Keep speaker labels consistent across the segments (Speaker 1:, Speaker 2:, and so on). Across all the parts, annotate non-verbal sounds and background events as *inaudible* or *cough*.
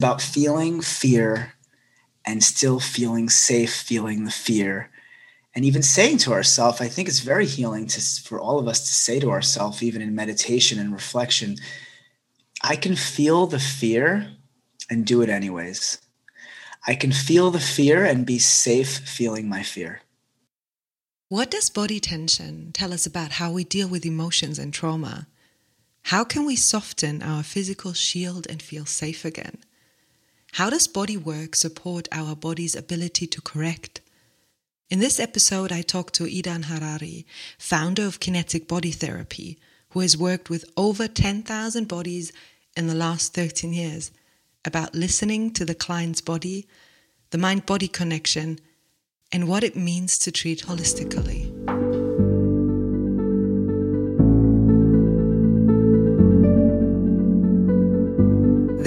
Speaker 1: about feeling fear and still feeling safe, feeling the fear. And even saying to ourselves, I think it's very healing to, for all of us to say to ourselves, even in meditation and reflection, I can feel the fear and do it anyways. I can feel the fear and be safe feeling my fear.
Speaker 2: What does body tension tell us about how we deal with emotions and trauma? How can we soften our physical shield and feel safe again? How does body work support our body's ability to correct? In this episode, I talk to Edan Harari, founder of Kinetic Body Therapy, who has worked with over 10,000 bodies in the last 13 years about listening to the client's body, the mind body connection, and what it means to treat holistically.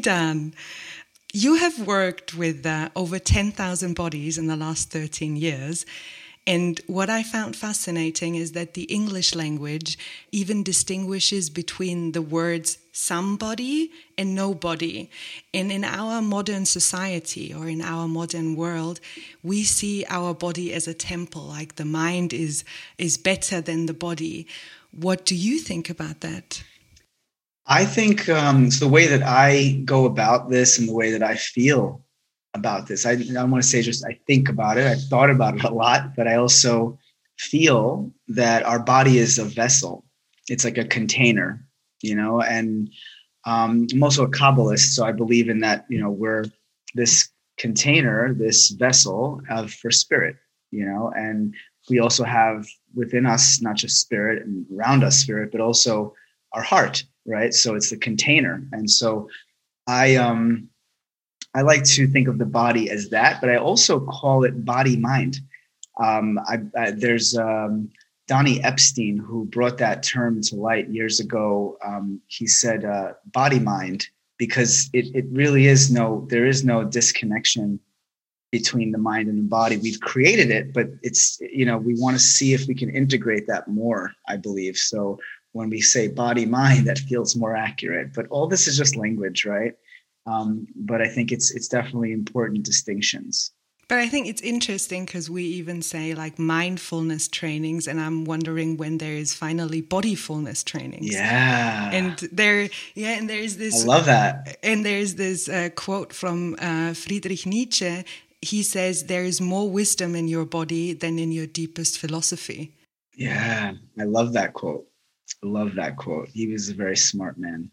Speaker 2: Edan, you have worked with uh, over 10,000 bodies in the last 13 years. And what I found fascinating is that the English language even distinguishes between the words somebody and nobody. And in our modern society or in our modern world, we see our body as a temple, like the mind is, is better than the body. What do you think about that?
Speaker 1: I think um, it's the way that I go about this and the way that I feel about this. I, I want to say just I think about it. I've thought about it a lot, but I also feel that our body is a vessel. It's like a container, you know. And um, I'm also a Kabbalist, so I believe in that. You know, we're this container, this vessel of for spirit, you know, and we also have within us not just spirit and around us spirit, but also our heart right? So it's the container. And so I um I like to think of the body as that, but I also call it body mind. Um, I, I, there's um, Donnie Epstein who brought that term to light years ago. Um, he said uh, body mind because it, it really is no there is no disconnection between the mind and the body. We've created it, but it's you know we want to see if we can integrate that more. I believe so when we say body mind that feels more accurate but all this is just language right um, but i think it's it's definitely important distinctions
Speaker 2: but I think it's interesting because we even say like mindfulness trainings, and I'm wondering when there is finally bodyfulness trainings.
Speaker 1: Yeah.
Speaker 2: And there, yeah, and there's this.
Speaker 1: I love that.
Speaker 2: And there's this uh, quote from uh, Friedrich Nietzsche. He says, There is more wisdom in your body than in your deepest philosophy.
Speaker 1: Yeah, I love that quote. Love that quote. He was a very smart man.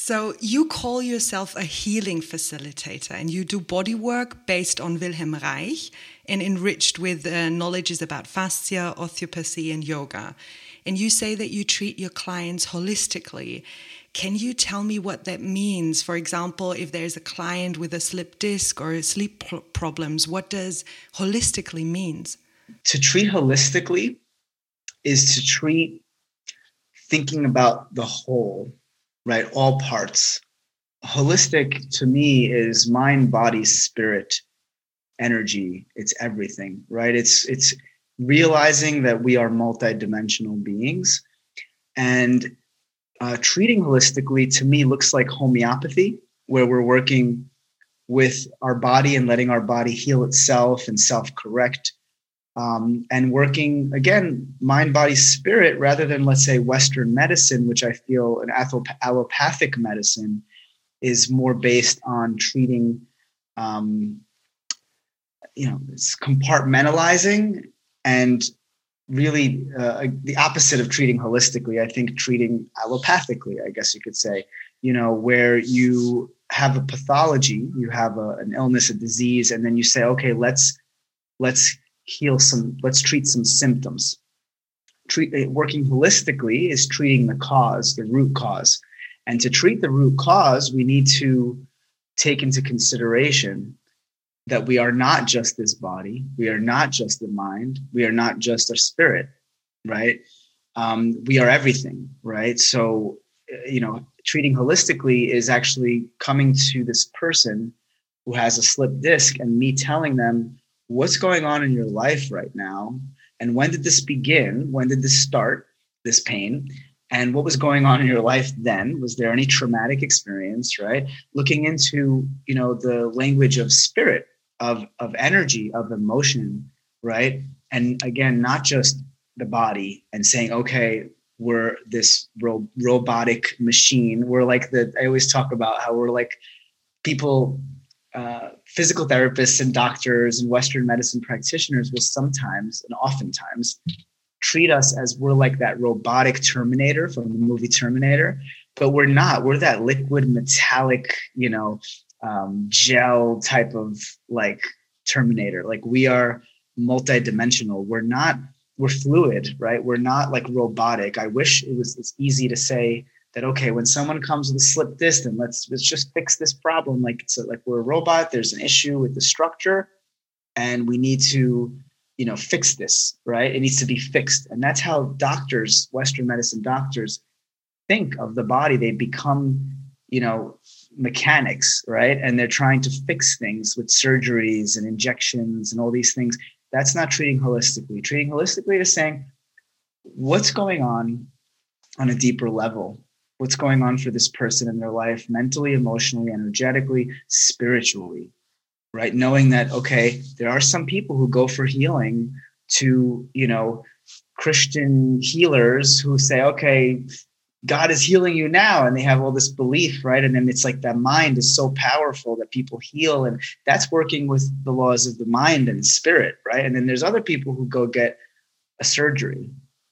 Speaker 2: So, you call yourself a healing facilitator and you do body work based on Wilhelm Reich and enriched with uh, knowledges about fascia, osteopathy, and yoga. And you say that you treat your clients holistically. Can you tell me what that means? For example, if there's a client with a slip disc or sleep problems, what does holistically means?
Speaker 1: To treat holistically is to treat thinking about the whole, right? All parts. Holistic to me is mind, body, spirit, energy. It's everything, right? It's it's realizing that we are multidimensional beings, and uh, treating holistically to me looks like homeopathy, where we're working with our body and letting our body heal itself and self-correct um, and working again mind body spirit rather than let's say western medicine which i feel an allopathic medicine is more based on treating um, you know, it's compartmentalizing and really uh, the opposite of treating holistically. I think treating allopathically, I guess you could say, you know, where you have a pathology, you have a, an illness, a disease, and then you say, okay, let's let's heal some, let's treat some symptoms. Treat eh, working holistically is treating the cause, the root cause. And to treat the root cause, we need to take into consideration that we are not just this body, we are not just the mind, we are not just our spirit, right? Um, we are everything, right? So, eh, you know, treating holistically is actually coming to this person who has a slip disc and me telling them what's going on in your life right now? And when did this begin? When did this start this pain? And what was going on in your life then? Was there any traumatic experience right? Looking into you know the language of spirit of of energy of emotion right? And again not just the body and saying okay we're this ro- robotic machine. We're like the, I always talk about how we're like people, uh, physical therapists and doctors and Western medicine practitioners will sometimes and oftentimes treat us as we're like that robotic Terminator from the movie Terminator, but we're not. We're that liquid metallic, you know, um, gel type of like Terminator. Like we are multidimensional. We're not we're fluid, right? We're not like robotic. I wish it was it's easy to say that okay, when someone comes with a slip disc, then let's let's just fix this problem. Like it's a, like we're a robot. There's an issue with the structure, and we need to you know fix this, right? It needs to be fixed, and that's how doctors, Western medicine doctors, think of the body. They become you know mechanics, right? And they're trying to fix things with surgeries and injections and all these things that's not treating holistically. Treating holistically is saying, what's going on on a deeper level? What's going on for this person in their life, mentally, emotionally, energetically, spiritually, right? Knowing that, okay, there are some people who go for healing to, you know, Christian healers who say, okay, God is healing you now. And they have all this belief, right? And then it's like that mind is so powerful that people heal. And that's working with the laws of the mind and spirit, right? And then there's other people who go get a surgery,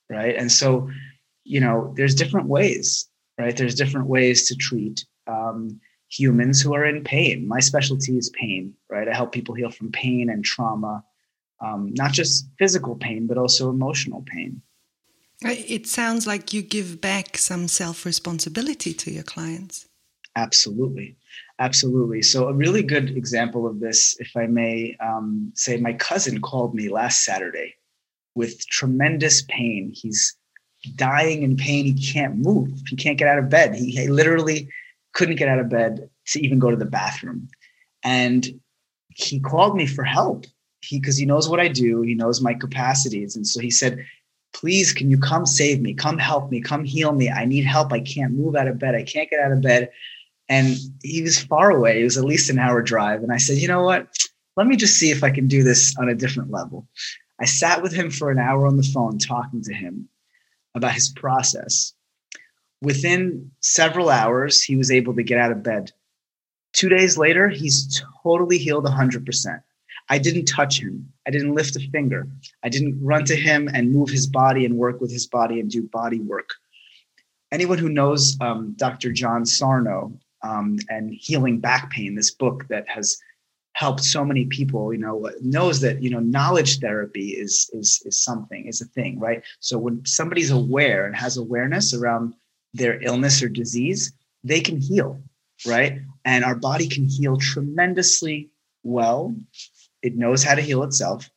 Speaker 1: right? And so, you know, there's different ways, right? There's different ways to treat um, humans who are in pain. My specialty is pain, right? I help people heal from pain and trauma, um, not just physical pain, but also emotional pain.
Speaker 2: It sounds like you give back some self responsibility to your clients.
Speaker 1: Absolutely. Absolutely. So, a really good example of this, if I may um, say, my cousin called me last Saturday with tremendous pain. He's dying in pain. He can't move, he can't get out of bed. He, he literally couldn't get out of bed to even go to the bathroom. And he called me for help. He because he knows what I do, he knows my capacities. And so he said, please can you come save me? Come help me. Come heal me. I need help. I can't move out of bed. I can't get out of bed. And he was far away. It was at least an hour drive. And i said you know what? Let me just see if i can do this on a different level. I sat with him for an hour on the phone talking to him about his process within several hours he was able to get out of bed two days later he's totally healed 100% I didn't touch him. I didn't lift a finger. I didn't run to him and move his body and work with his body and do body work. Anyone who knows um, Dr. John Sarno um, and Healing Back Pain, this book that has helped so many people, you know, knows that you know knowledge therapy is is is something, is a thing, right? So when somebody's aware and has awareness around their illness or disease, they can heal, right? And our body can heal tremendously well it knows how to heal itself.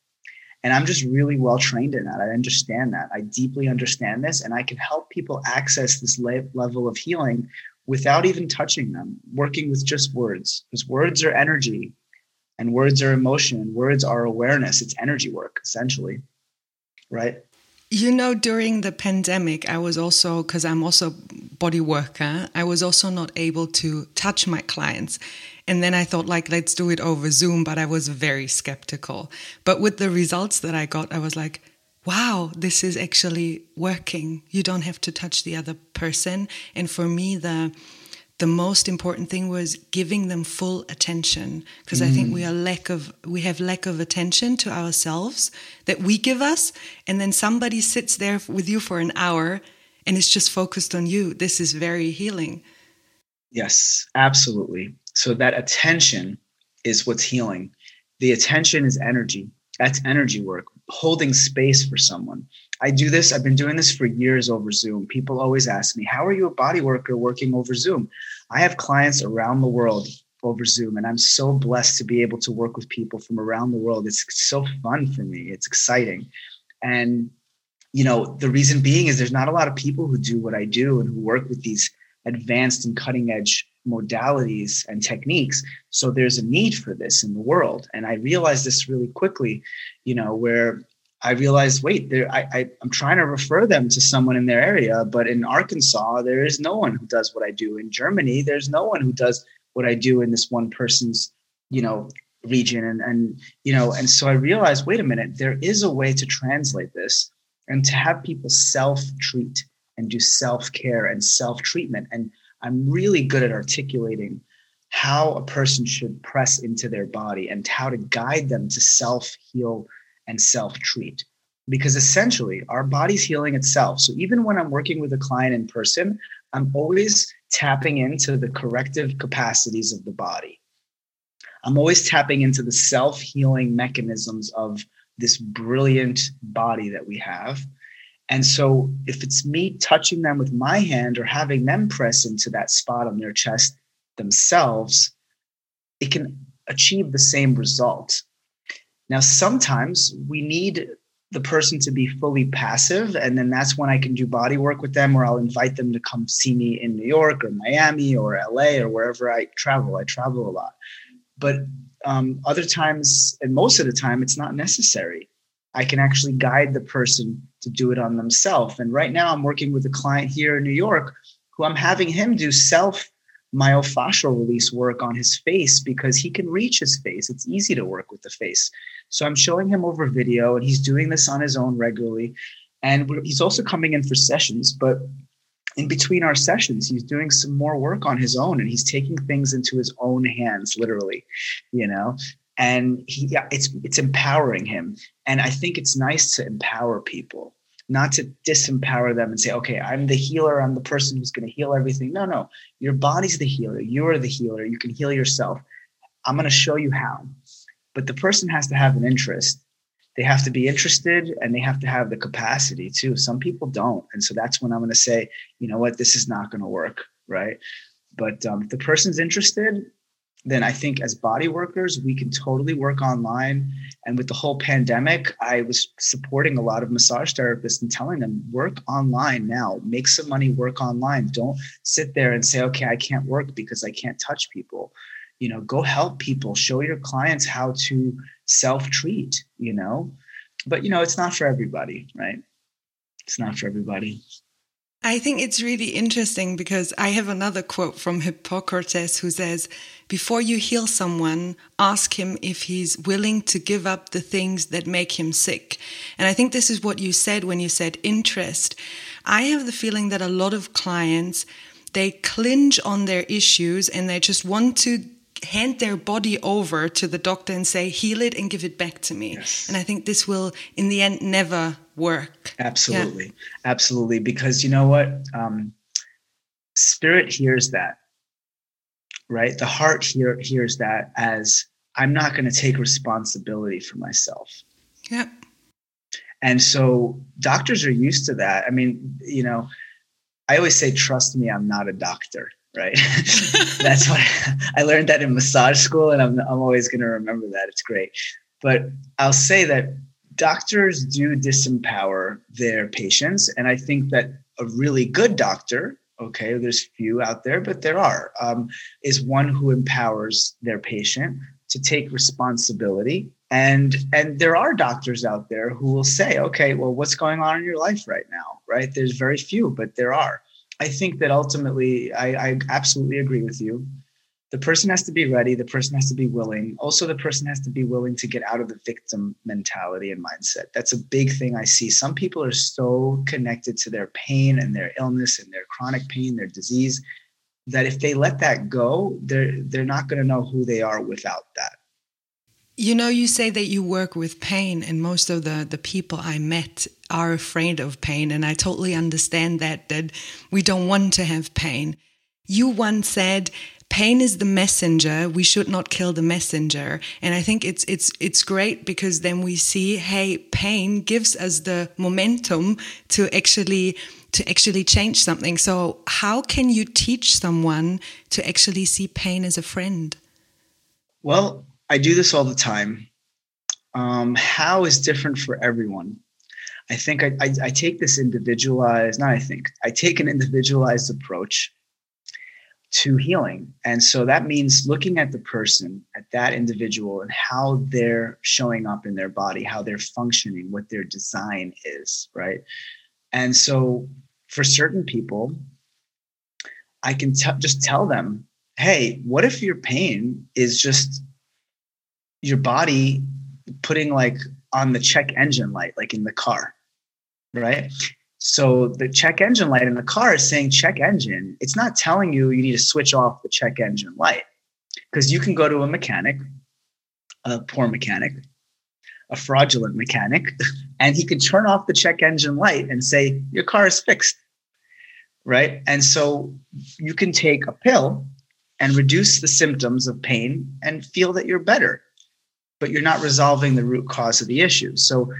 Speaker 1: And I'm just really well trained in that. I understand that. I deeply understand this, and I can help people access this level of healing without even touching them, working with just words, because words are energy and words are emotion, words are awareness. It's energy work, essentially. Right.
Speaker 2: You know, during the pandemic, I was also, because I'm also body worker, I was also not able to touch my clients. And then I thought, like, let's do it over Zoom, but I was very skeptical. But with the results that I got, I was like, wow, this is actually working. You don't have to touch the other person. And for me, the the most important thing was giving them full attention because mm. I think we are lack of we have lack of attention to ourselves that we give us and then somebody sits there with you for an hour and it's just focused on you. This is very healing.
Speaker 1: Yes absolutely. So that attention is what's healing. The attention is energy. That's energy work holding space for someone I do this, I've been doing this for years over Zoom. People always ask me, How are you a body worker working over Zoom? I have clients around the world over Zoom, and I'm so blessed to be able to work with people from around the world. It's so fun for me, it's exciting. And, you know, the reason being is there's not a lot of people who do what I do and who work with these advanced and cutting edge modalities and techniques. So there's a need for this in the world. And I realized this really quickly, you know, where I realized, wait, I, I, I'm trying to refer them to someone in their area, but in Arkansas, there is no one who does what I do. In Germany, there's no one who does what I do in this one person's, you know, region. And, and, you know, and so I realized, wait a minute, there is a way to translate this and to have people self treat and do self care and self treatment. And I'm really good at articulating how a person should press into their body and how to guide them to self heal and self treat. Because essentially, our body's healing itself. So even when I'm working with a client in person, I'm always tapping into the corrective capacities of the body. I'm always tapping into the self healing mechanisms of this brilliant body that we have. And so, if it's me touching them with my hand or having them press into that spot on their chest themselves, it can achieve the same result. Now, sometimes we need the person to be fully passive, and then that's when I can do body work with them, or I'll invite them to come see me in New York or Miami or LA or wherever I travel. I travel a lot. But um, other times, and most of the time, it's not necessary. I can actually guide the person to do it on themselves. And right now, I'm working with a client here in New York who I'm having him do self myofascial release work on his face because he can reach his face. It's easy to work with the face. So I'm showing him over video, and he's doing this on his own regularly. And he's also coming in for sessions, but in between our sessions, he's doing some more work on his own, and he's taking things into his own hands, literally, you know. And he, yeah, it's it's empowering him, and I think it's nice to empower people not to disempower them and say, okay, I'm the healer. I'm the person who's going to heal everything. No, no, your body's the healer. You're the healer. You can heal yourself. I'm going to show you how. But the person has to have an interest. They have to be interested and they have to have the capacity too. Some people don't. And so that's when I'm going to say, you know what, this is not going to work. Right. But um, if the person's interested, then I think as body workers, we can totally work online. And with the whole pandemic, I was supporting a lot of massage therapists and telling them, work online now, make some money, work online. Don't sit there and say, okay, I can't work because I can't touch people. You know, go help people, show your clients how to self treat, you know. But, you know, it's not for everybody, right? It's not for everybody.
Speaker 2: I think it's really interesting because I have another quote from Hippocrates who says, Before you heal someone, ask him if he's willing to give up the things that make him sick. And I think this is what you said when you said interest. I have the feeling that a lot of clients, they clinch on their issues and they just want to hand their body over to the doctor and say, heal it and give it back to me. Yes. And I think this will, in the end, never work.
Speaker 1: Absolutely. Yeah. Absolutely. Because you know what? Um, spirit hears that, right? The heart hear, hears that as I'm not going to take responsibility for myself.
Speaker 2: Yep.
Speaker 1: And so doctors are used to that. I mean, you know, I always say, trust me, I'm not a doctor, right? *laughs* That's what I learned that in massage school, and I'm, I'm always going to remember that. It's great. But I'll say that doctors do disempower their patients. And I think that a really good doctor, okay, there's few out there, but there are, um, is one who empowers their patient to take responsibility. And and there are doctors out there who will say, okay, well, what's going on in your life right now? Right? There's very few, but there are. I think that ultimately, I, I absolutely agree with you. The person has to be ready the person has to be willing. Also the person has to be willing to get out of the victim mentality and mindset. That's a big thing i see. Some people are so connected to their pain and their illness and their chronic pain their disease that if they let that go, they're they're not going to know who they are without that.
Speaker 2: You know, you say that you work with pain, and most of the, the people I met are afraid of pain. And I totally understand that, that we don't want to have pain. You once said, pain is the messenger we should not kill the messenger and i think it's it's it's great because then we see hey pain gives us the momentum to actually to actually change something so how can you teach someone to actually see pain as a friend
Speaker 1: well I do this all the time. Um, how is different for everyone. I think I, I, I take this individualized, not I think, I take an individualized approach to healing. And so that means looking at the person, at that individual, and how they're showing up in their body, how they're functioning, what their design is, right? And so for certain people, I can t- just tell them, hey, what if your pain is just your body putting like on the check engine light, like in the car, right? So the check engine light in the car is saying check engine. It's not telling you you need to switch off the check engine light because you can go to a mechanic, a poor mechanic, a fraudulent mechanic, *laughs* and he can turn off the check engine light and say your car is fixed, right? And so you can take a pill and reduce the symptoms of pain and feel that you're better but you're not resolving the root cause of the issue. So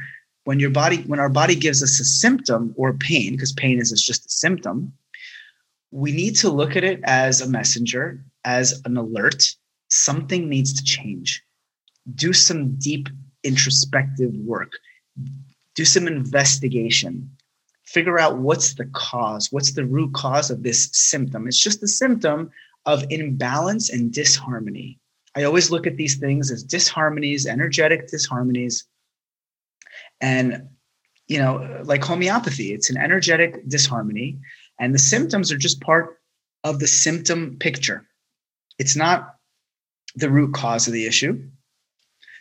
Speaker 1: when your body, when our body gives us a symptom or pain, because pain is just a symptom, we need to look at it as a messenger, as an alert. Something needs to change. Do some deep introspective work. Do some investigation. Figure out what's the cause, what's the root cause of this symptom. It's just a symptom of imbalance and disharmony. I always look at these things as disharmonies, energetic disharmonies. And, you know, like homeopathy, it's an energetic disharmony. And the symptoms are just part of the symptom picture. It's not the root cause of the issue.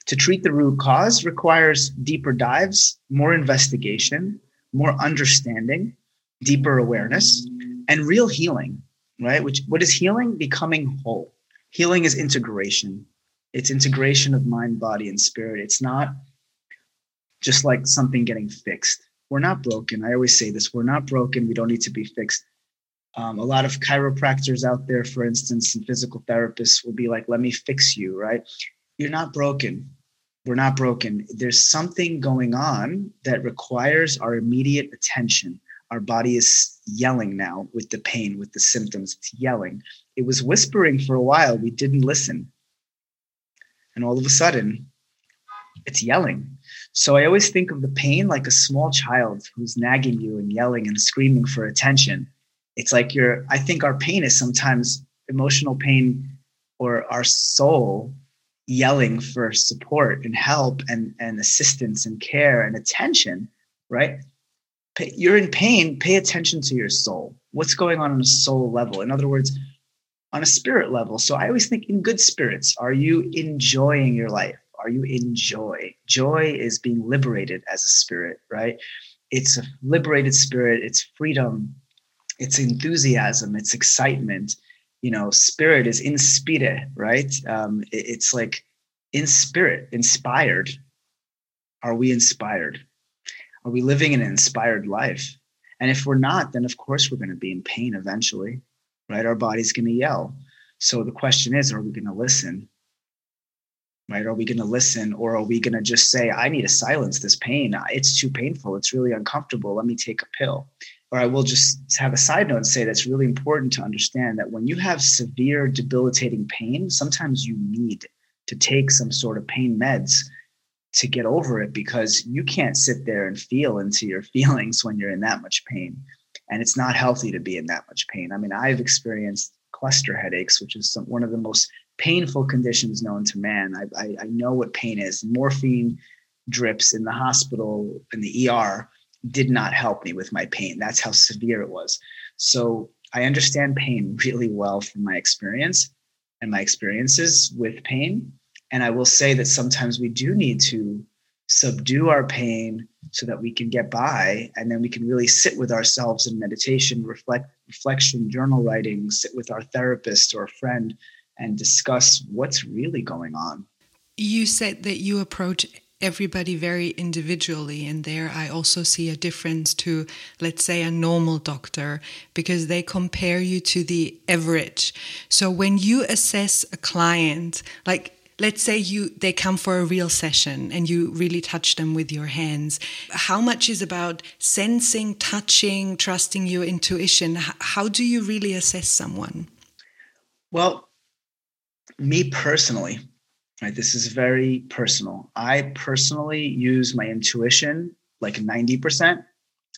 Speaker 1: To treat the root cause requires deeper dives, more investigation, more understanding, deeper awareness, and real healing, right? Which what is healing? Becoming whole healing is integration. It's integration of mind, body, and spirit. It's not just like something getting fixed. We're not broken. I always say this we're not broken. We don't need to be fixed. Um, a lot of chiropractors out there, for instance, and physical therapists will be like, let me fix you, right? You're not broken. We're not broken. There's something going on that requires our immediate attention. Our body is yelling now with the pain, with the symptoms. It's yelling. It was whispering for a while. We didn't listen. And all of a sudden, it's yelling. So I always think of the pain like a small child who's nagging you and yelling and screaming for attention. It's like you're, I think our pain is sometimes emotional pain or our soul yelling for support and help and, and assistance and care and attention, right? You're in pain, pay attention to your soul. What's going on on a soul level? In other words, on a spirit level. So I always think in good spirits. Are you enjoying your life? Are you in joy? Joy is being liberated as a spirit, right? It's a liberated spirit, it's freedom, it's enthusiasm, it's excitement. You know, spirit is in inspire, right? Um, it, it's like in spirit, inspired. Are we inspired? Are we living an inspired life? And if we're not, then of course we're going to be in pain eventually right? Our body's going to yell. So the question is, are we going to listen? Right? Are we going to listen or are we going to just say, I need to silence this pain? It's too painful. It's really uncomfortable. Let me take a pill. Or I will just have a side note and say that's really important to understand that when you have severe debilitating pain, sometimes you need to take some sort of pain meds to get over it because you can't sit there and feel into your *laughs* feelings when you're in that much pain and it's not healthy to be in that much pain. I mean, I've experienced cluster headaches, which is some, one of the most painful conditions known to man. I, I, I know what pain is. Morphine drips in the hospital in the ER did not help me with my pain. That's how severe it was. So I understand pain really well from my experience and my experiences with pain. And I will say that sometimes we do need to subdue our pain, so that we can get by and then we can really sit with ourselves in meditation reflect reflection journal writing sit with our therapist or friend and discuss what's really going on.
Speaker 2: You said that you approach everybody very individually and there i also see a difference to let's say a normal doctor because they compare you to the average. So when you assess a client like let's say you they come for a real session and you really touch them with your hands how much is about sensing touching trusting your intuition? How do you really assess someone?
Speaker 1: Well me personally right this is very personal. I personally use my intuition like 90%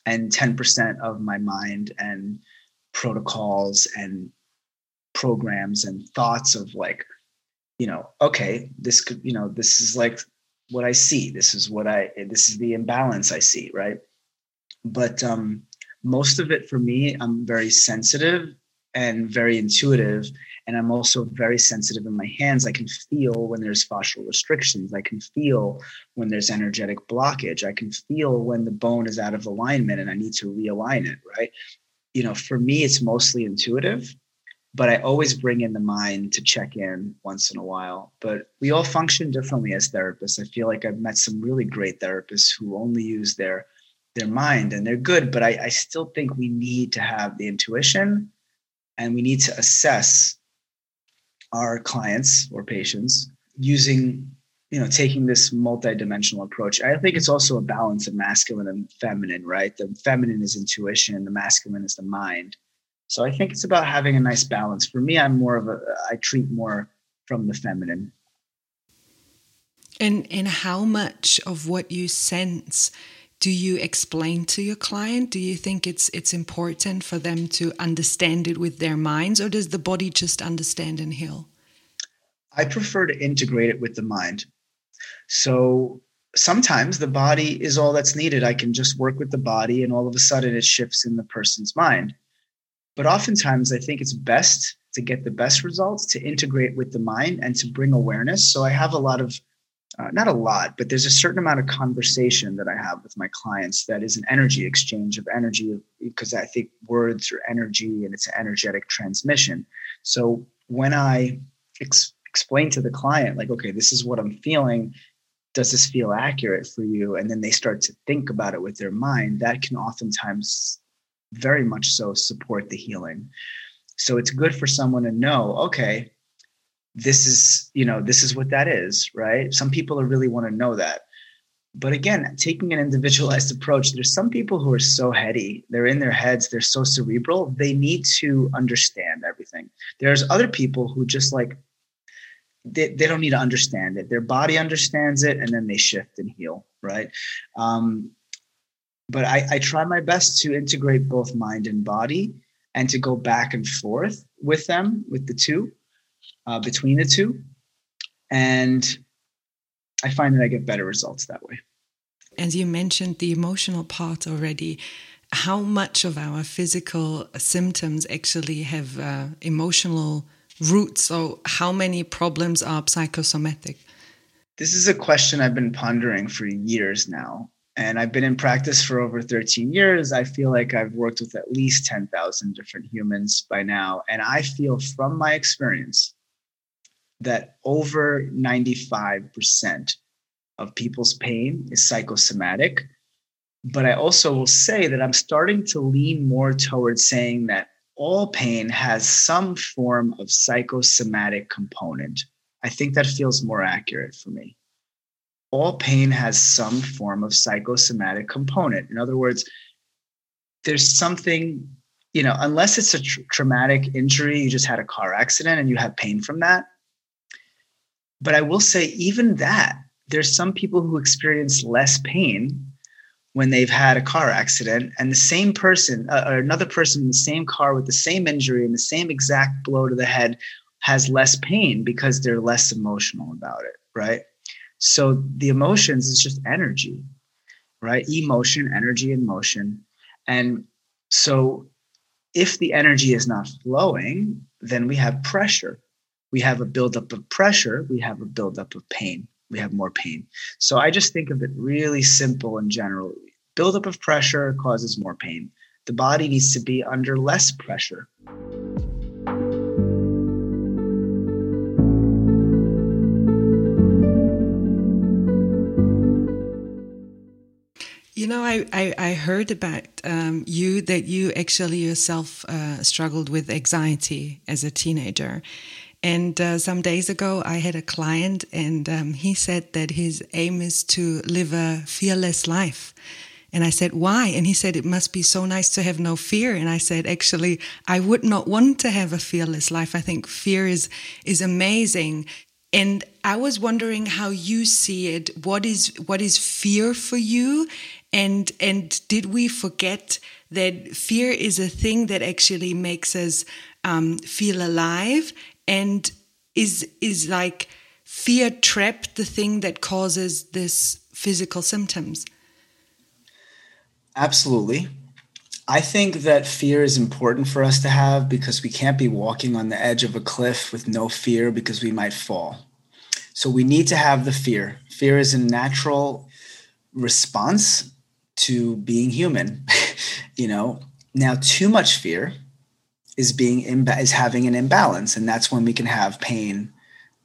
Speaker 1: and 10% of my mind and protocols and programs and thoughts of like you know okay this could you know this is like what i see this is what i this is the imbalance i see right but um most of it for me i'm very sensitive and very intuitive and I'm also very sensitive in my hands. I can feel when there's fascial restrictions. I can feel when there's energetic blockage. I can feel when the bone is out of alignment and I need to realign it, right? You know, for me, it's mostly intuitive, but I always bring in the mind to check in once in a while. But we all function differently as therapists. I feel like I've met some really great therapists who only use their their mind and they're good, but I, I still think we need to have the intuition and we need to assess our clients or patients using you know taking this multidimensional approach i think it's also a balance of masculine and feminine right the feminine is intuition the masculine is the mind so i think it's about having a nice balance. For me i'm more of a i treat more from the feminine.
Speaker 2: And and how much of what you sense do you explain to your client? Do you think it's it's important for them to understand it with their minds or does the body just understand and heal?
Speaker 1: I prefer to integrate it with the mind. So sometimes the body is all that's needed. I can just work with the body and all of a sudden it shifts in the person's mind but oftentimes i think it's best to get the best results to integrate with the mind and to bring awareness so i have a lot of uh, not a lot, but there's a certain amount of conversation that I have with my clients that is an energy exchange of energy because I think words are energy and it's an energetic transmission. So when I ex- explain to the client, like, okay, this is what I'm feeling, does this feel accurate for you? And then they start to think about it with their mind, that can oftentimes very much so support the healing. So it's good for someone to know, okay, this is you know this is what that is right? Some people really want to know that. But again taking an individualized approach there's some people who are so heady they're in their heads they're so cerebral they need to understand everything. There's other people who just like they, they don't need to understand it. Their body understands it and then they shift and heal right? Um, but I, I try my best to integrate both mind and body and to go back and forth with them with the two uh, between the two. And I find that I get better results that way.
Speaker 2: As you mentioned the emotional part already, how much of our physical symptoms actually have uh, emotional roots? So, how many problems are psychosomatic?
Speaker 1: This is a question I've been pondering for years now. And I've been in practice for over 13 years. I feel like I've worked with at least 10,000 different humans by now. And I feel from my experience that over 95% of people's pain is psychosomatic. But I also will say that I'm starting to lean more towards saying that all pain has some form of psychosomatic component. I think that feels more accurate for me. All pain has some form of psychosomatic component. In other words, there's something, you know, unless it's a tra- traumatic injury, you just had a car accident and you have pain from that, but I will say, even that, there's some people who experience less pain when they've had a car accident, and the same person, uh, or another person in the same car with the same injury and the same exact blow to the head has less pain because they're less emotional about it, right? So the emotions is just energy, right? Emotion, energy, and motion. And so if the energy is not flowing, then we have pressure we have a buildup of pressure, we have a buildup of pain, we have more pain. So I just think of it really simple in general. Buildup of pressure causes more pain. The body needs to be under less pressure.
Speaker 2: You know, I, I, I heard about um, you that you actually yourself uh, struggled with anxiety as a teenager. And uh, some days ago, I had a client, and um, he said that his aim is to live a fearless life. And I said, why? And he said, it must be so nice to have no fear. And I said, actually, I would not want to have a fearless life. I think fear is, is amazing. And I was wondering how you see it. What is, what is fear for you? And and did we forget that fear is a thing that actually makes us um, feel alive? And is is like fear trapped the thing that causes this physical symptoms?
Speaker 1: Absolutely. I think that fear is important for us to have because we can't be walking on the edge of a cliff with no fear because we might fall. So we need to have the fear. Fear is a natural response to being human *laughs* you know? Now too much fear is being imba- is having an imbalance and that's when we can have pain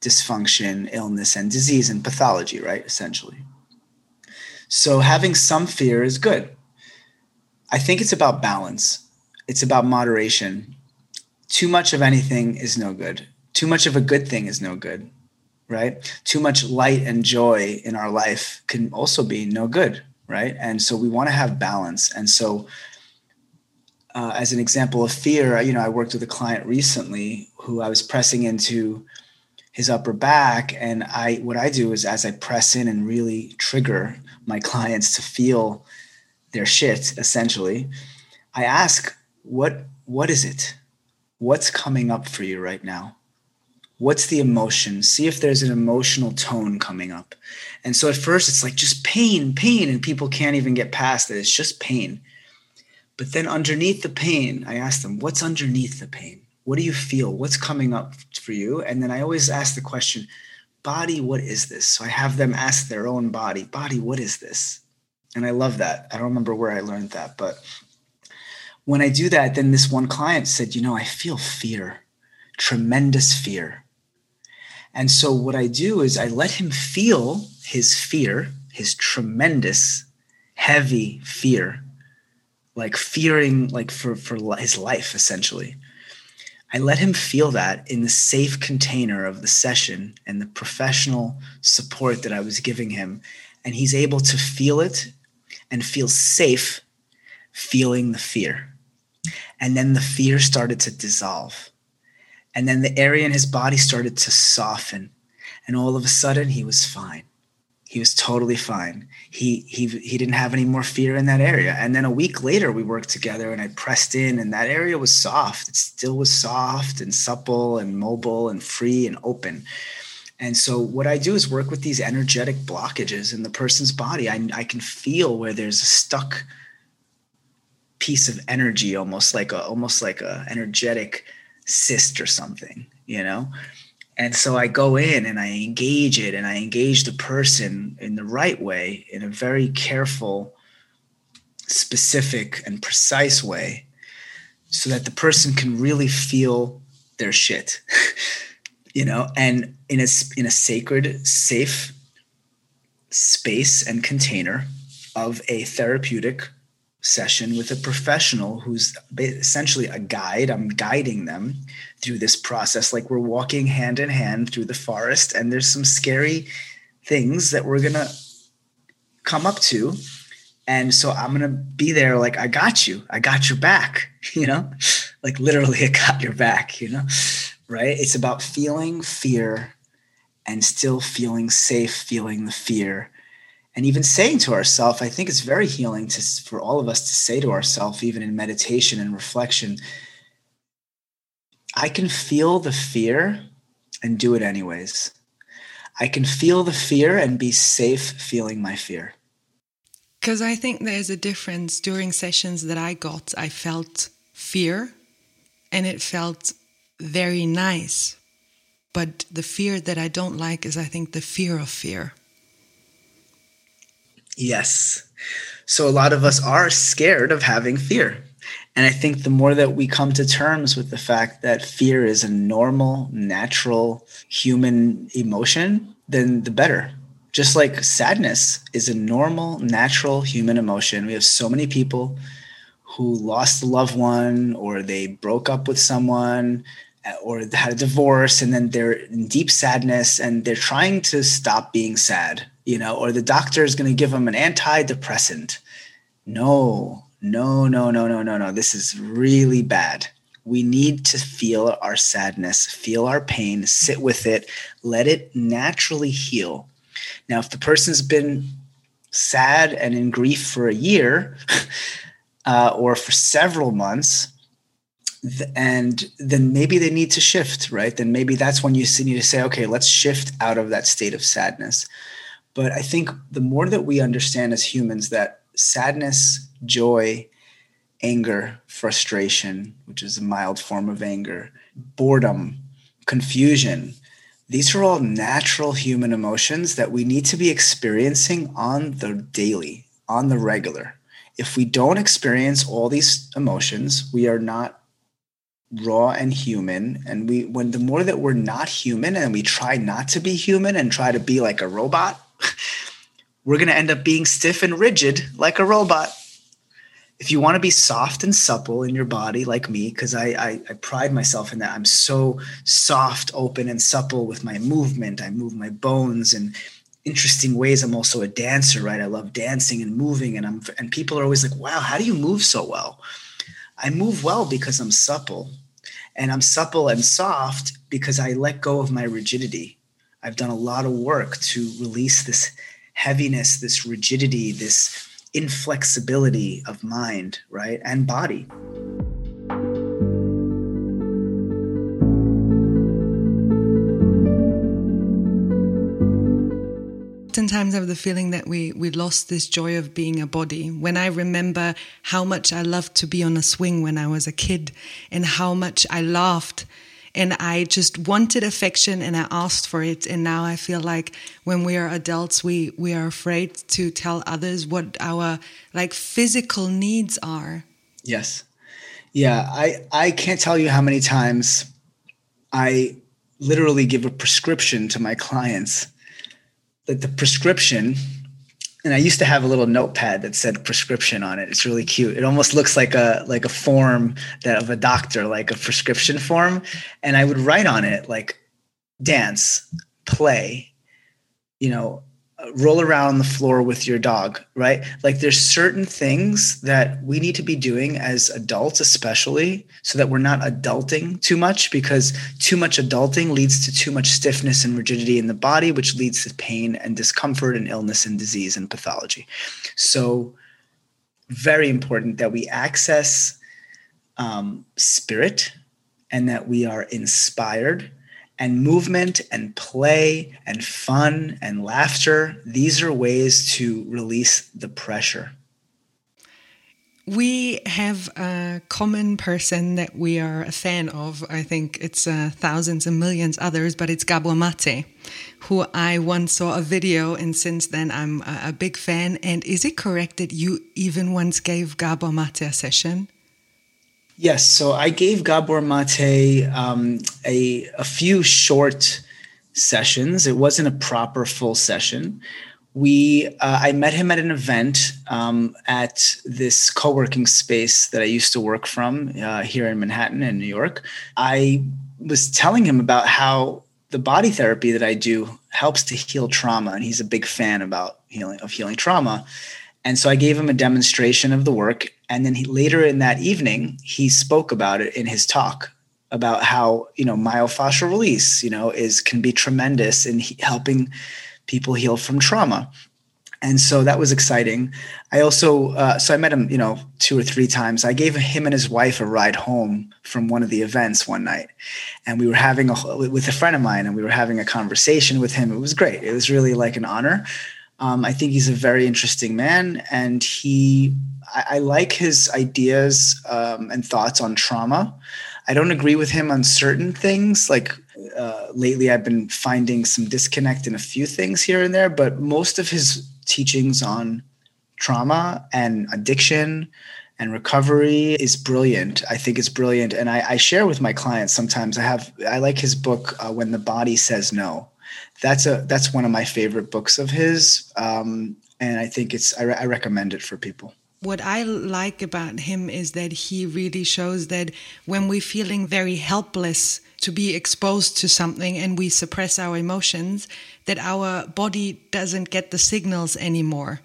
Speaker 1: dysfunction illness and disease and pathology right essentially. So having some fear is good. I think it's about balance. It's about moderation. Too much of anything is no good. Too much of a good thing is no good right? Too much light and joy in our life can also be no good right? And so we want to have balance. And so, uh, as an example of fear, you know, I worked with a client recently who I was pressing into his upper back, and I what I do is as I press in and really trigger my clients to feel their shit, essentially, I ask, "What what is it? What's coming up for you right now?" What's the emotion? See if there's an emotional tone coming up. And so at first it's like just pain pain and people can't even get past it. It's just pain. But then underneath the pain i ask them what's underneath the pain? What do you feel? What's coming up for you? And then i always ask the question body what is this? So i have them ask their own body body what is this? And i love that. I don't remember where i learned that but when i do that then this one client said you know i feel fear tremendous fear and so what I do is I let him feel his fear, his tremendous, heavy fear, like fearing like for, for his life, essentially. I let him feel that in the safe container of the session and the professional support that I was giving him. And he's able to feel it and feel safe feeling the fear. And then the fear started to dissolve and then the area in his body started to soften. And all of a sudden, he was fine. He was totally fine. He, he, he didn't have any more fear in that area. And then a week later, we worked together and I pressed in, and that area was soft. It still was soft and supple and mobile and free and open. And so, what I do is work with these energetic blockages in the person's body. I, I can feel where there's a stuck piece of energy, almost like a almost like a energetic cyst or something, you know? And so I go in and I engage it and I engage the person in the right way, in a very careful, specific, and precise way, so that the person can really feel their shit, *laughs* you know, and in a, in a sacred, safe space and container of a therapeutic session with a professional who's essentially a guide. I'm guiding them through this process, like we're walking hand in hand through the forest, and there's some scary things that we're gonna come up to. And so I'm gonna be there, like, I got you, I got your back, *laughs* you know, like literally, I got your back, you know, right? It's about feeling fear and still feeling safe, feeling the fear and even saying to ourselves i think it's very healing to for all of us to say to ourselves even in meditation and reflection i can feel the fear and do it anyways. I can feel the fear and be safe feeling my fear.
Speaker 2: Because i think there's a difference. During sessions that i got i felt fear and it felt very nice. But the fear that I don't like is, I think, the fear of fear.
Speaker 1: Yes. So a lot of us are scared of having fear. And I think the more that we come to terms with the fact that fear is a normal, natural human emotion, then the better. Just like sadness is a normal, natural human emotion. We have so many people who lost a loved one or they broke up with someone or had a divorce and then they're in deep sadness and they're trying to stop being sad, you know, or the doctor is going to give them an antidepressant. No, no, no, no, no, no, no. This is really bad. We need to feel our sadness, feel our pain, sit with it, let it naturally heal. Now, if the person's been sad and in grief for a year *laughs* uh, or for several months, th- and then maybe they need to shift, right? Then maybe that's when you need to say, okay, let's shift out of that state of sadness. But I think the more that we understand as humans that sadness, joy, anger, frustration, which is a mild form of anger, boredom, confusion. These are all natural human emotions that we need to be experiencing on the daily, on the regular. If we don't experience all these emotions, we are not raw and human and we when the more that we're not human and we try not to be human and try to be like a robot *laughs* we're going to end up being stiff and rigid like a robot. If you want to be soft and supple in your body, like me, because I, I, I pride myself in that, I'm so soft, open, and supple with my movement. I move my bones in interesting ways. I'm also a dancer, right? I love dancing and moving, and I'm and people are always like, "Wow, how do you move so well?" I move well because I'm supple, and I'm supple and soft because I let go of my rigidity. I've done a lot of work to release this heaviness, this rigidity, this inflexibility of mind, right? And body.
Speaker 2: Oftentimes, I have the feeling that we we lost this joy of being a body. When I remember how much I loved to be on a swing when I was a kid, and how much I laughed and I just wanted affection and I asked for it. And now I feel like when we are adults, we, we are afraid to tell others what our like physical needs are.
Speaker 1: Yes. Yeah. I, I can't tell you how many times I literally give a prescription to my clients. That the prescription and I used to have a little notepad that said prescription on it. It's really cute. It almost looks like a like a form that of a doctor, like a prescription form. And I would write on it like dance, play, you know, roll around on the floor with your dog, right? Like there's certain things that we need to be doing as adults, especially so that we're not adulting too much because too much adulting leads to too much stiffness and rigidity in the body, which leads to pain and discomfort and illness and disease and pathology. So, very important that we access um, spirit and that we are inspired and movement and play and fun and laughter. These are ways to release the pressure.
Speaker 2: We have a common person that we are a fan of. I think it's uh, thousands and millions others, but it's Gabor Maté, who I once saw a video, and since then I'm a, big fan. And is it correct that you even once gave Gabor Maté a session?
Speaker 1: Yes, so I gave Gabor Maté um, a a few short sessions. It wasn't a proper full session. We uh, I met him at an event um, at this co-working space that I used to work from uh, here in Manhattan in New York. I was telling him about how the body therapy that I do helps to heal trauma, and he's a big fan about healing of healing trauma. And so I gave him a demonstration of the work. And then he, later in that evening, he spoke about it in his talk about how, you know, myofascial release, you know, is can be tremendous in he, helping people heal from trauma. And so that was exciting. I also, uh, so I met him, you know, two or three times. I gave him and his wife a ride home from one of the events one night. And we were having a, with a friend of mine, and we were having a conversation with him. It was great. It was really like an honor. Um, I think he's a very interesting man, and he I, I like his ideas um, and thoughts on trauma. I don't agree with him on certain things, like uh, lately I've been finding some disconnect in a few things here and there, but most of his teachings on trauma and addiction and recovery is brilliant. I think it's brilliant, and I, I share with my clients sometimes. I have I like his book uh, "When the Body Says No." That's a that's one of my favorite books of his, um, and I think it's I, re- I recommend it for people.
Speaker 2: What I like about him is that he really shows that when we're feeling very helpless to be exposed to something and we suppress our emotions, that our body doesn't get the signals anymore,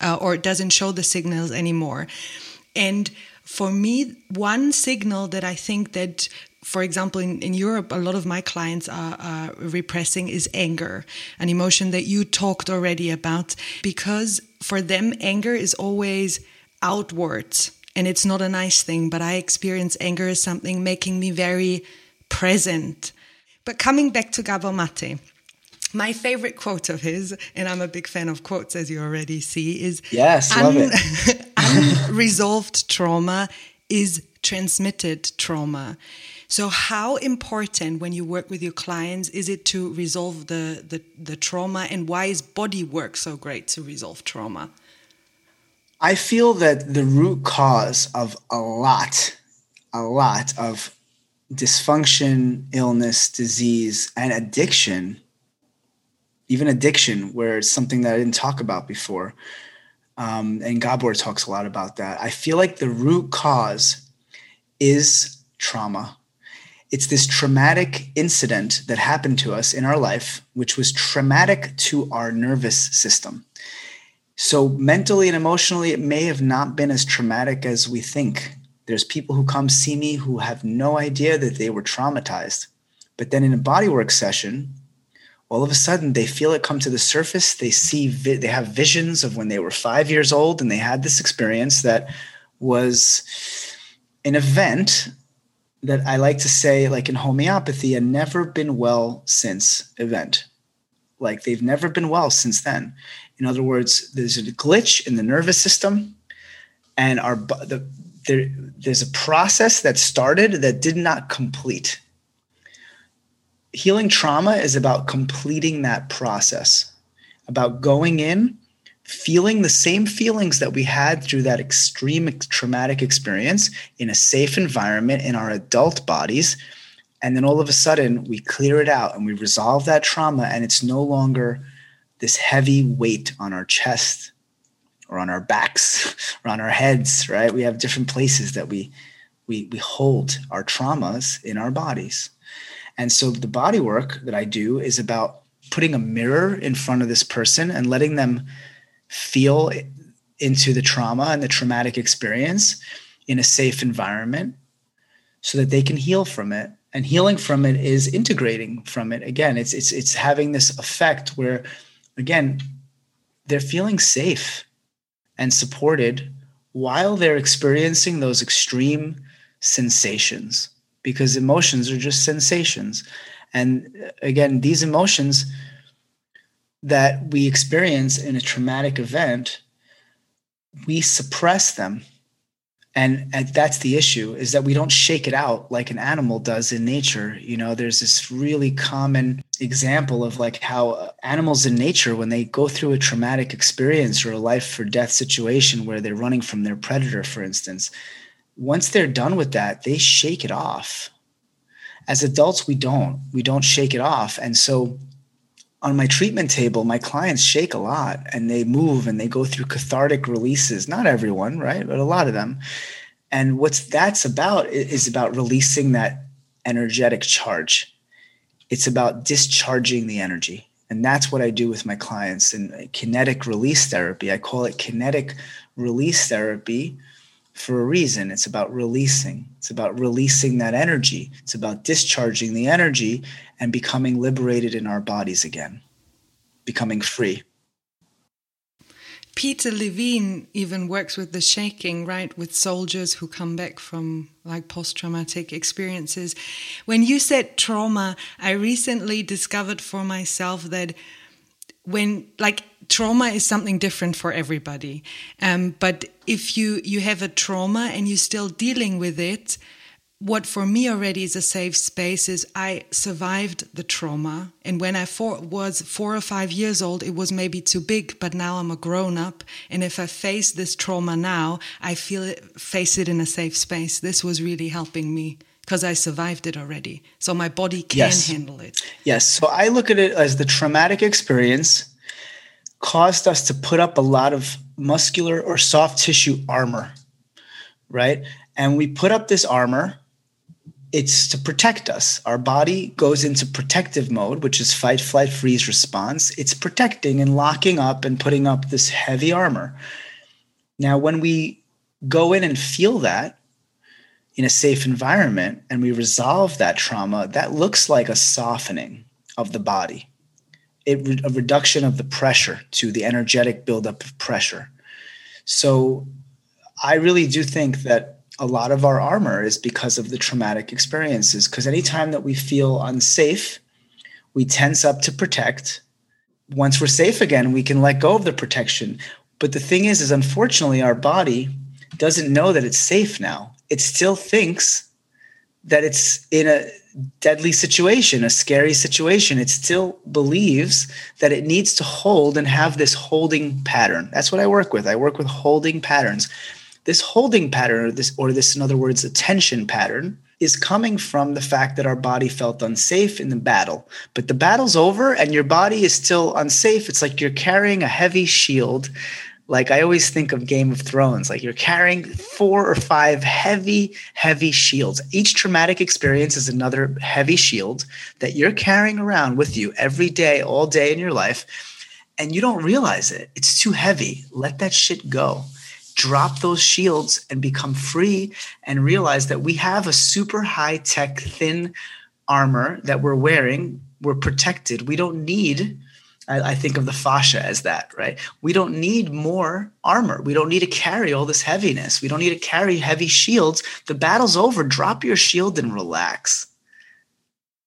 Speaker 2: uh, or it doesn't show the signals anymore and for me, one signal that I think that for example, in, in Europe, a lot of my clients are, are, repressing is anger, an emotion that you talked already about, because for them, anger is always outwards and it's not a nice thing. But I experience anger as something making me very present. But coming back to Gabor Maté, my favorite quote of his, and I'm a big fan of quotes, as you already see, is
Speaker 1: Yes, love it. *laughs* *laughs*
Speaker 2: unresolved trauma is transmitted trauma. So, how important when you work with your clients is it to resolve the, the, the trauma, and why is body work so great to resolve trauma?
Speaker 1: I feel that the root cause of a lot, a lot of dysfunction, illness, disease, and addiction even addiction, where it's something that I didn't talk about before. Um, and Gabor talks a lot about that. I feel like the root cause is trauma. It's this traumatic incident that happened to us in our life, which was traumatic to our nervous system. So, mentally and emotionally, it may have not been as traumatic as we think. There's people who come see me who have no idea that they were traumatized. But then in a bodywork session, all of a sudden they feel it come to the surface. They see vi- they have visions of when they were five years old and they had this experience that was an event that i like to say like in homeopathy a never been well since event. Like they've never been well since then. In other words there's a glitch in the nervous system and our the, there, there's a process that started that did not complete healing trauma is about completing that process, about going in, feeling the same feelings that we had through that extreme traumatic experience in a safe environment in our adult bodies. And then all of a sudden, we clear it out and we resolve that trauma, and it's no longer this heavy weight on our chest or on our backs *laughs* or on our heads, right? We have different places that we we, we hold our traumas in our bodies. And so the body work that I do is about putting a mirror in front of this person and letting them feel into the trauma and the traumatic experience in a safe environment so that they can heal from it. And healing from it is integrating from it. Again it's it's it's having this effect where again they're feeling safe and supported while they're experiencing those extreme sensations because emotions are just sensations. And uh, again, these emotions that we experience in a traumatic event, we suppress them. And, and that's the issue is that we don't shake it out like an animal does in nature. You know, there's this really common example of like how uh, animals in nature, when they go through a traumatic experience or a life or death situation where they're running from their predator, for instance, once they're done with that, they shake it off. As adults, we don't. We don't shake it off. And so on my treatment table, my clients shake a lot and they move and they go through cathartic releases. Not everyone, right? But a lot of them. And what's that's about is about releasing that energetic charge. It's about discharging the energy. And that's what I do with my clients in kinetic release therapy. I call it kinetic release therapy for a reason. It's about releasing. It's about releasing that energy. It's about discharging the energy and becoming liberated in our bodies again, becoming free.
Speaker 2: Peter Levine even works with the shaking, right? With soldiers who come back from like post traumatic experiences. When you said trauma, I recently discovered for myself that when like trauma is something different for everybody um, but if you you have a trauma and you're still dealing with it what for me already is a safe space is I survived the trauma. And when I for, was four or five years old, it was maybe too big, but now I'm a grown up. And if I face this trauma now, I feel it, face it in a safe space. This was really helping me because I survived it already. So my body can yes. handle it.
Speaker 1: Yes. So I look at it as the traumatic experience caused us to put up a lot of muscular or soft tissue armor, right? And we put up this armor it's to protect us. Our body goes into protective mode, which is fight, flight, freeze response. It's protecting and locking up and putting up this heavy armor. Now, when we go in and feel that in a safe environment and we resolve that trauma, that looks like a softening of the body, it, a reduction of the pressure to the energetic buildup of pressure. So, I really do think that a lot of our armor is because of the traumatic experiences. Because anytime that we feel unsafe, we tense up to protect. Once we're safe again, we can let go of the protection. But the thing is, is unfortunately, our body doesn't know that it's safe now. It still thinks that it's in a deadly situation, a scary situation. It still believes that it needs to hold and have this holding pattern. That's what I work with. I work with holding patterns this holding pattern or this or this in other words a tension pattern is coming from the fact that our body felt unsafe in the battle but the battle's over and your body is still unsafe it's like you're carrying a heavy shield like i always think of game of thrones like you're carrying four or five heavy heavy shields. Each traumatic experience is another heavy shield that you're carrying around with you every day all day in your life and you don't realize it. It's too heavy. Let that shit go. Drop those shields and become free and realize that we have a super high tech thin armor that we're wearing. We're protected. We don't need I, I, think of the fascia as that right? We don't need more armor. We don't need to carry all this heaviness. We don't need to carry heavy shields. The battle's over. Drop your shield and relax.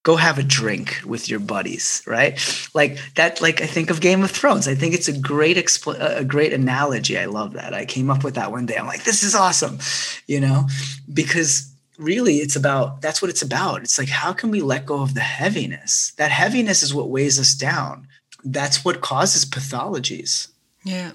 Speaker 1: Go have a drink with your buddies right? Like that like i think of game of thrones. I think it's a great expl- a great analogy. I love that. I came up with that one day. I'm like this is awesome you know? Because really it's about that's what it's about. It's like how can we let go of the heaviness? That heaviness is what weighs us down that's what causes pathologies.
Speaker 2: Yeah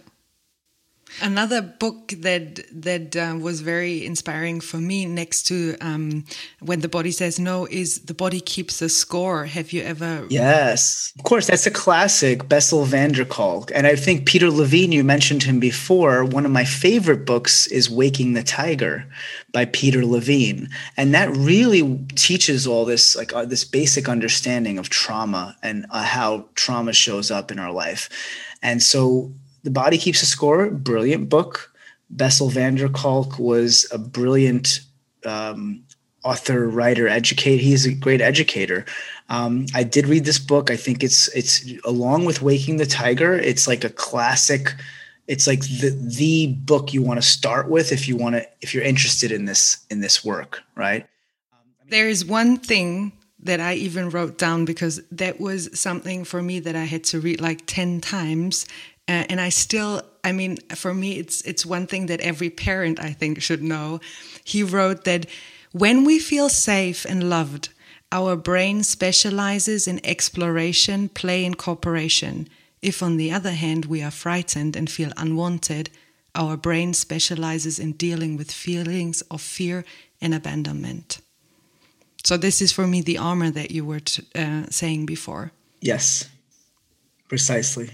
Speaker 2: Another book that that uh, was very inspiring for me, next to um, "When the Body Says No," is "The Body Keeps a Score." Have you ever?
Speaker 1: Yes, of course. That's a classic, Bessel van der Kolk, and I think Peter Levine. You mentioned him before. One of my favorite books is "Waking the Tiger" by Peter Levine, and that really teaches all this, like uh, this basic understanding of trauma and uh, how trauma shows up in our life. And so the Body Keeps a Score, brilliant book. Bessel van der Kolk was a brilliant um, author, writer, educator. He's a great educator. Um, I did read this book. I think it's it's along with Waking the Tiger. It's like a classic. It's like the the book you want to start with if you want to if you're interested in this in this work, right?
Speaker 2: There is one thing that I even wrote down because that was something for me that I had to read like 10 times uh, and I still, I mean, for me, it's it's one thing that every parent I think should know. He wrote that when we feel safe and loved, our brain specializes in exploration, play, and cooperation. If, on the other hand, we are frightened and feel unwanted, our brain specializes in dealing with feelings of fear and abandonment. So, this is for me the armor that you were t- uh, saying before.
Speaker 1: Yes, precisely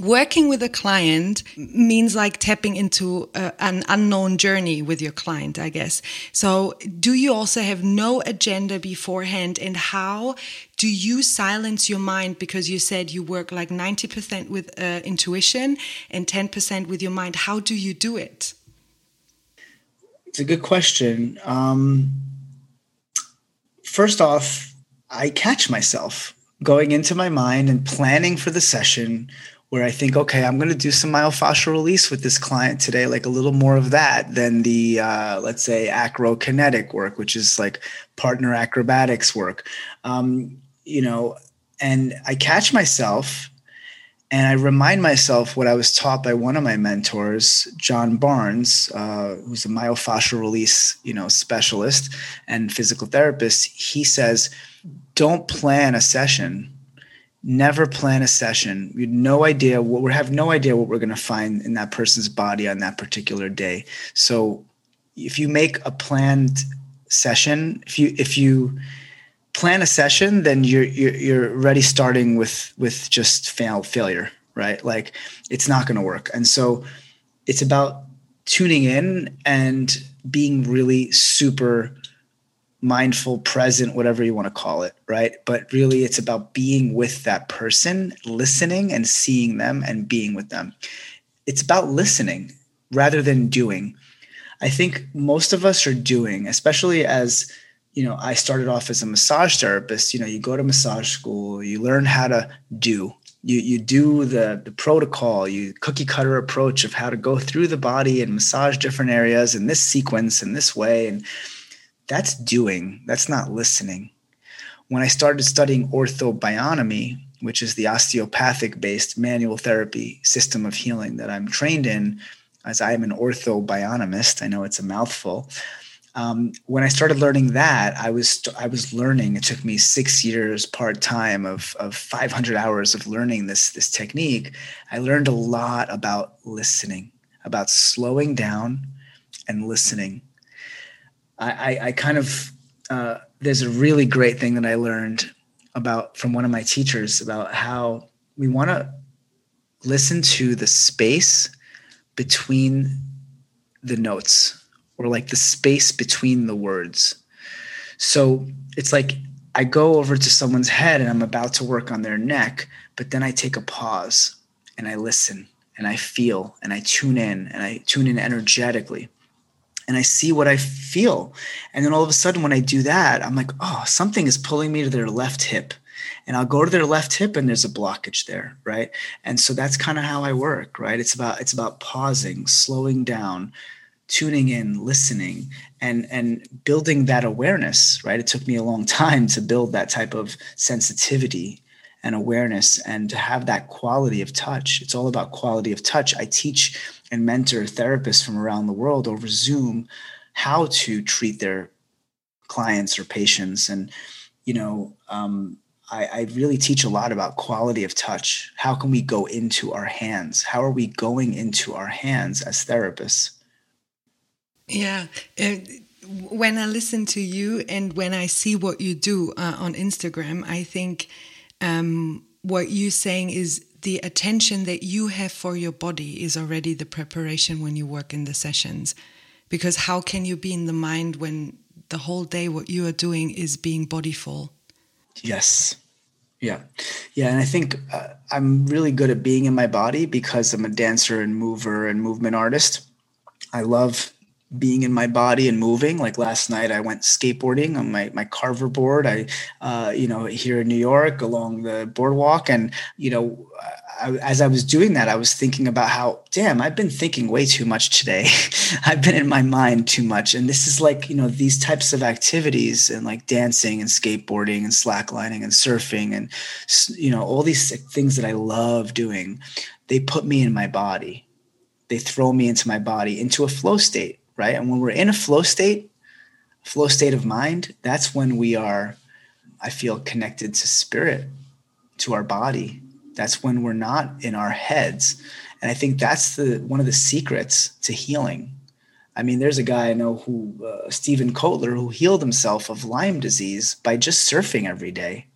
Speaker 2: working with a client means like tapping into a, an unknown journey with your client i guess. So do you also have no agenda beforehand? And how do you silence your mind? Because you said you work like 90% with uh, intuition and 10% with your mind. How do you do it?
Speaker 1: It's a good question. Um, first off i catch myself going into my mind and planning for the session where I think, okay, I'm going to do some myofascial release with this client today, like a little more of that than the, uh, let's say, acrokinetic work, which is like partner acrobatics work. Um, you know, and I catch myself and I remind myself what I was taught by one of my mentors, John Barnes, uh, who's a myofascial release, you know, specialist and physical therapist. He says, "Don't plan a session. Never plan a session. You no idea what we have no idea what we're going to find in that person's body on that particular day. So, if you make a planned session, if you if you plan a session, then you're you're, you're starting with with just fail failure, right? Like it's not going to work. And so it's about tuning in and being really super mindful, present, whatever you want to call it, right? But really, it's about being with that person, listening and seeing them and being with them. It's about listening rather than doing. I think most of us are doing, especially as you know, I started off as a massage therapist. You know, you go to massage school, you learn how to do. You you do the the protocol, you cookie cutter approach of how to go through the body and massage different areas in this sequence in this way. And that's doing. That's not listening. When I started studying orthobionomy, which is the osteopathic based manual therapy system of healing that I'm trained in, as I am an orthobionomist, I know it's a mouthful um, when I started learning that, I was I was learning. It took me six years part time of of 500 hours of learning this this technique. I learned a lot about listening, about slowing down and listening. I, I, kind of uh, there's a really great thing that I learned about from one of my teachers about how we want to listen to the space between the notes or like the space between the words. So it's like I go over to someone's head and I'm about to work on their neck, but then I take a pause and I listen and I feel and I tune in and I tune in energetically and I see what I feel. And then all of a sudden, when I do that, I'm like, oh, something is pulling me to their left hip. And I'll go to their left hip and there's a blockage there, right? And so that's kind of how I work, right? It's about it's about pausing, slowing down, tuning in listening and and building that awareness right it took me a long *laughs* time to build that type of sensitivity and awareness and to have that quality of touch it's all about quality of touch i teach and mentor therapists from around the world over zoom how to treat their clients or patients. And you know um, I, I, really teach a lot about quality of touch. How can we go into our hands? How are we going into our hands as therapists?
Speaker 2: Yeah. When I listen to you and when I see what you do uh, on Instagram, I think um, what you're saying is the attention that you have for your body is already the preparation when you work in the sessions. Because how can you be in the mind when the whole day what you are doing is being bodyful?
Speaker 1: Yes. Yeah. Yeah. And I think uh, I'm really good at being in my body because I'm a dancer and mover and movement artist. I love being in my body and moving. Like last night, I went skateboarding on my my Carver board. I, uh, you know, here in New York along the boardwalk, and you know, I, as I was doing that, I was thinking about how, damn, I've been thinking way too much today. *laughs* I've been in my mind too much, and this is like you know these types of activities and like dancing and skateboarding and slacklining and surfing and you know all these things that I love doing. They put me in my body. They throw me into my body into a flow state right? And when we're in a flow state, flow state of mind, that's when we are, I feel, connected to spirit, to our body. That's when we're not in our heads. And I think that's the one of the secrets to healing. I mean, there's a guy I know who, uh, Steven Kotler, who healed himself of Lyme disease by just surfing every day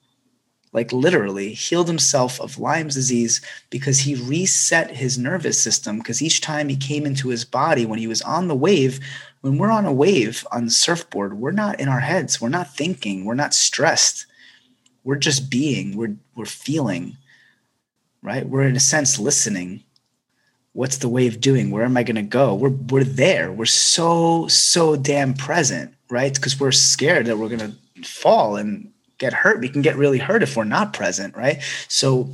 Speaker 1: like literally healed himself of Lyme's disease because he reset his nervous system. Because each time he came into his body, when he was on the wave, when we're on a wave on the surfboard, we're not in our heads, we're not thinking, we're not stressed, we're just being, we're we're feeling, right? We're in a sense listening. What's the wave doing? Where am I going to go? We're we're there. We're so so damn present, right? Because we're scared that we're going to fall and get hurt. We can get really hurt if we're not present, right? So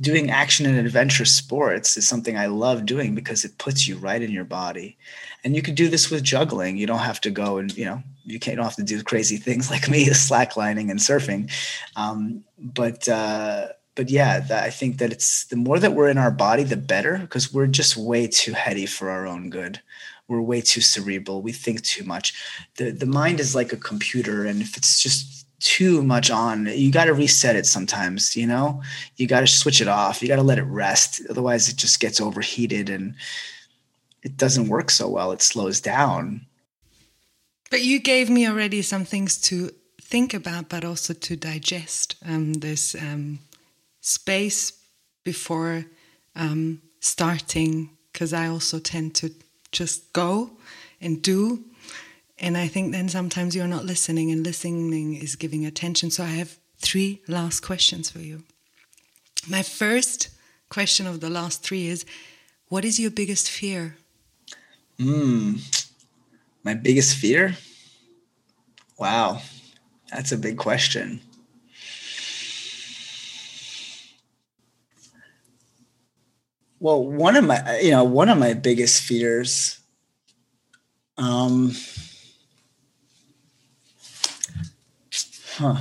Speaker 1: doing action and adventure sports is something I love doing because it puts you right in your body. And you could do this with juggling. You don't have to go and, you know, you can't have to do crazy things *laughs* like me, slacklining and surfing. Um, but uh, but yeah, that, I think that it's the more that we're in our body, the better because we're just way too heady for our own good. We're way too cerebral. We think too much. The the mind is like a computer, and if it's just too much on, you got to reset it sometimes. You know, you got to switch it off. You got to let it rest. Otherwise, it just gets overheated and it doesn't work so well. It slows down.
Speaker 2: But you gave me already some things to think about, but also to digest. Um, this um, space before um, starting because I also tend to just go and do. And I think then sometimes you're not listening, and listening is giving attention. So I have three last questions for you. My first question of the last three is What is your biggest fear?
Speaker 1: Mm, my biggest fear? Wow, that's a big question. well one of my you know one of my biggest fears um huh.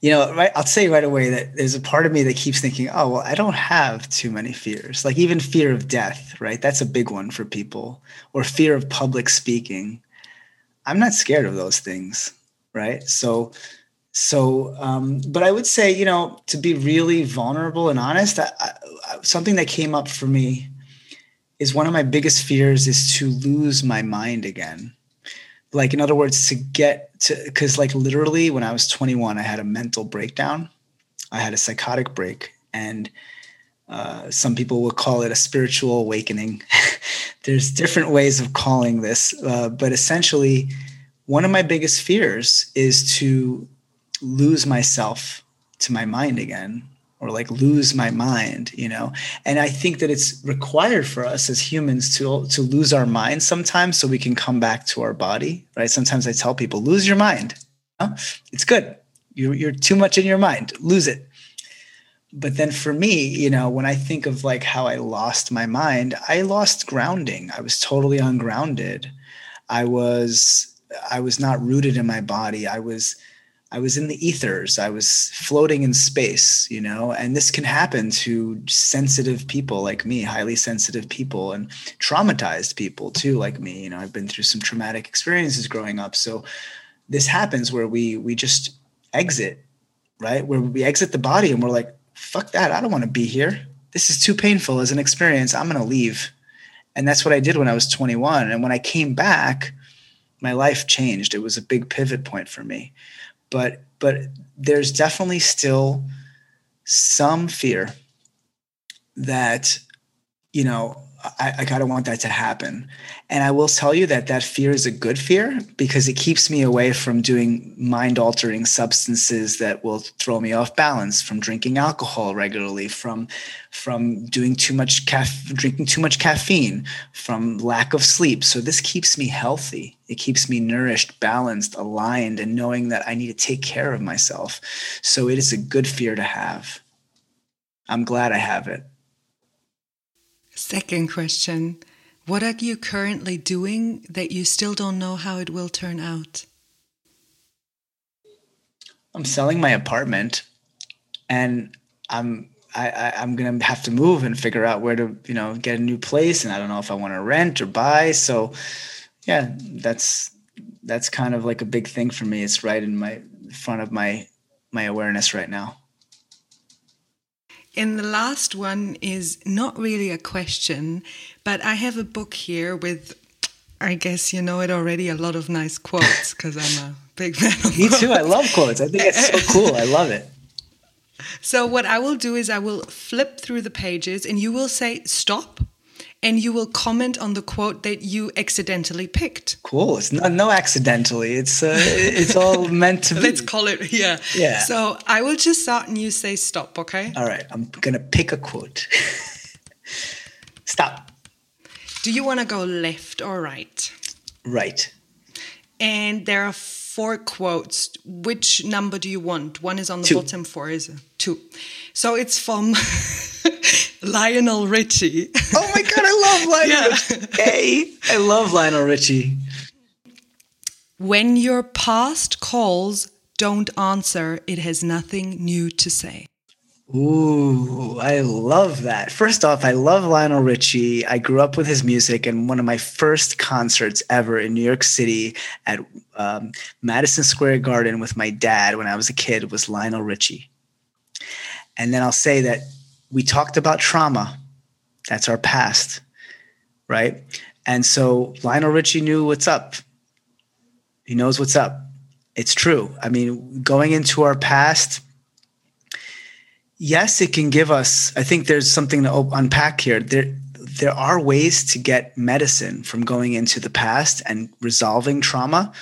Speaker 1: You know right i'll say right away that there's a part of me that keeps thinking oh well i don't have too many fears. Like even fear of death right? That's a big one for people. Or fear of public speaking. I'm not scared of those things right? So so um, but i would say you know to be really vulnerable and honest I, I, something that came up for me is one of my biggest fears is to lose my mind again like in other words to get to because like literally when i was 21 i had a mental breakdown. I had a psychotic break and uh, some people will call it a spiritual awakening. *laughs* There's different ways of calling this uh, but essentially one of my biggest fears is to lose myself to my mind again or like lose my mind you know? And i think that it's required for us as humans to to lose our mind sometimes so we can come back to our body right? Sometimes i tell people lose your mind. It's good. You're, you're too much in your mind. Lose it. But then for me you know when i think of like how i lost my mind i lost grounding. I was totally ungrounded. I was i was not rooted in my body. I was I was in the ethers. I was floating in space, you know, and this can happen to sensitive people like me, highly sensitive people, and traumatized people too, like me. You know, I've been through some traumatic experiences growing up. So this happens where we we just exit, right? Where we exit the body and we're like, fuck that, I don't want to be here. This is too painful as an experience. I'm gonna leave. And that's what I did when I was 21. And when I came back, my life changed. It was a big pivot point for me but but there's definitely still some fear that you know I, I gotta want that to happen. And I will tell you that that fear is a good fear because it keeps me away from doing mind altering substances that will throw me off balance, from drinking alcohol regularly, from from doing too much caf- drinking too much caffeine, from lack of sleep. So this keeps me healthy. It keeps me nourished, balanced, aligned, and knowing that I need to take care of myself. So it is a good fear to have. I'm glad I have it.
Speaker 2: Second question What are you currently doing that you still don't know how it will turn out?
Speaker 1: I'm selling my apartment and I'm I, I, am gonna have to move and figure out where to, you know, get a new place. And I don't know if I want to rent or buy. So yeah, that's that's kind of like a big thing for me. It's right in my front of my my awareness right now.
Speaker 2: And the last one is not really a question, but I have a book here with, I guess you know it already, a lot of nice quotes *laughs* because I'm a big fan of
Speaker 1: Me too. I love quotes. I think it's so cool. I love it.
Speaker 2: So, what I will do is I will flip through the pages and you will say stop and you will comment on the quote that you accidentally picked.
Speaker 1: Cool. It's not no accidentally. It's uh, it's all *laughs* meant to be.
Speaker 2: Let's call it yeah.
Speaker 1: Yeah.
Speaker 2: So I will just start and you say stop, okay?
Speaker 1: All right. I'm gonna pick a quote. *laughs* stop.
Speaker 2: Do you want to go left or right?
Speaker 1: Right.
Speaker 2: And there are four quotes. Which number do you want? One is on the
Speaker 1: two.
Speaker 2: bottom, four is two. So it's from *laughs* Lionel Richie.
Speaker 1: Oh my god, I love Lionel *laughs* yeah. Richie. Hey, I love Lionel Richie.
Speaker 2: When your past calls,
Speaker 3: don't answer, it has nothing new to say.
Speaker 1: Ooh, I love that. First off, I love Lionel Richie. I grew up with his music, and one of my first concerts ever in New York City at um, Madison Square Garden with my dad when I was a kid was Lionel Richie. And then I'll say that we talked about trauma. That's our past, right? And so Lionel Richie knew what's up. He knows what's up. It's true. I mean, going into our past, yes, it can give us. I think there's something to unpack here. There, there are ways to get medicine from going into the past and resolving trauma.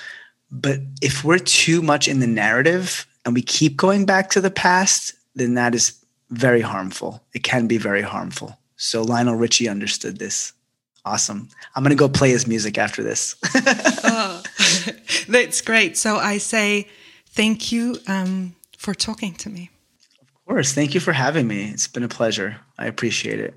Speaker 1: But if we're too much in the narrative and we keep going back to the past, then that is very harmful. It can be very harmful. So Lionel Richie understood this. Awesome. I'm going to go play his music after this. oh, *laughs*
Speaker 3: that's great. So I say thank you um, for talking to me.
Speaker 1: Of course. Thank you for having me. It's been a pleasure. I appreciate it.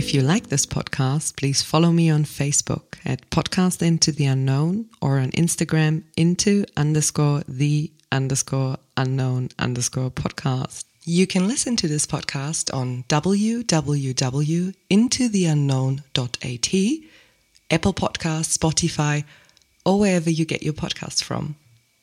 Speaker 3: If you like this podcast, please follow me on Facebook at Podcast Into the Unknown or on Instagram into underscore the underscore unknown underscore podcast. You can listen to this podcast on www.intotheunknown.at, Apple Podcasts, Spotify, or wherever you get your podcasts from.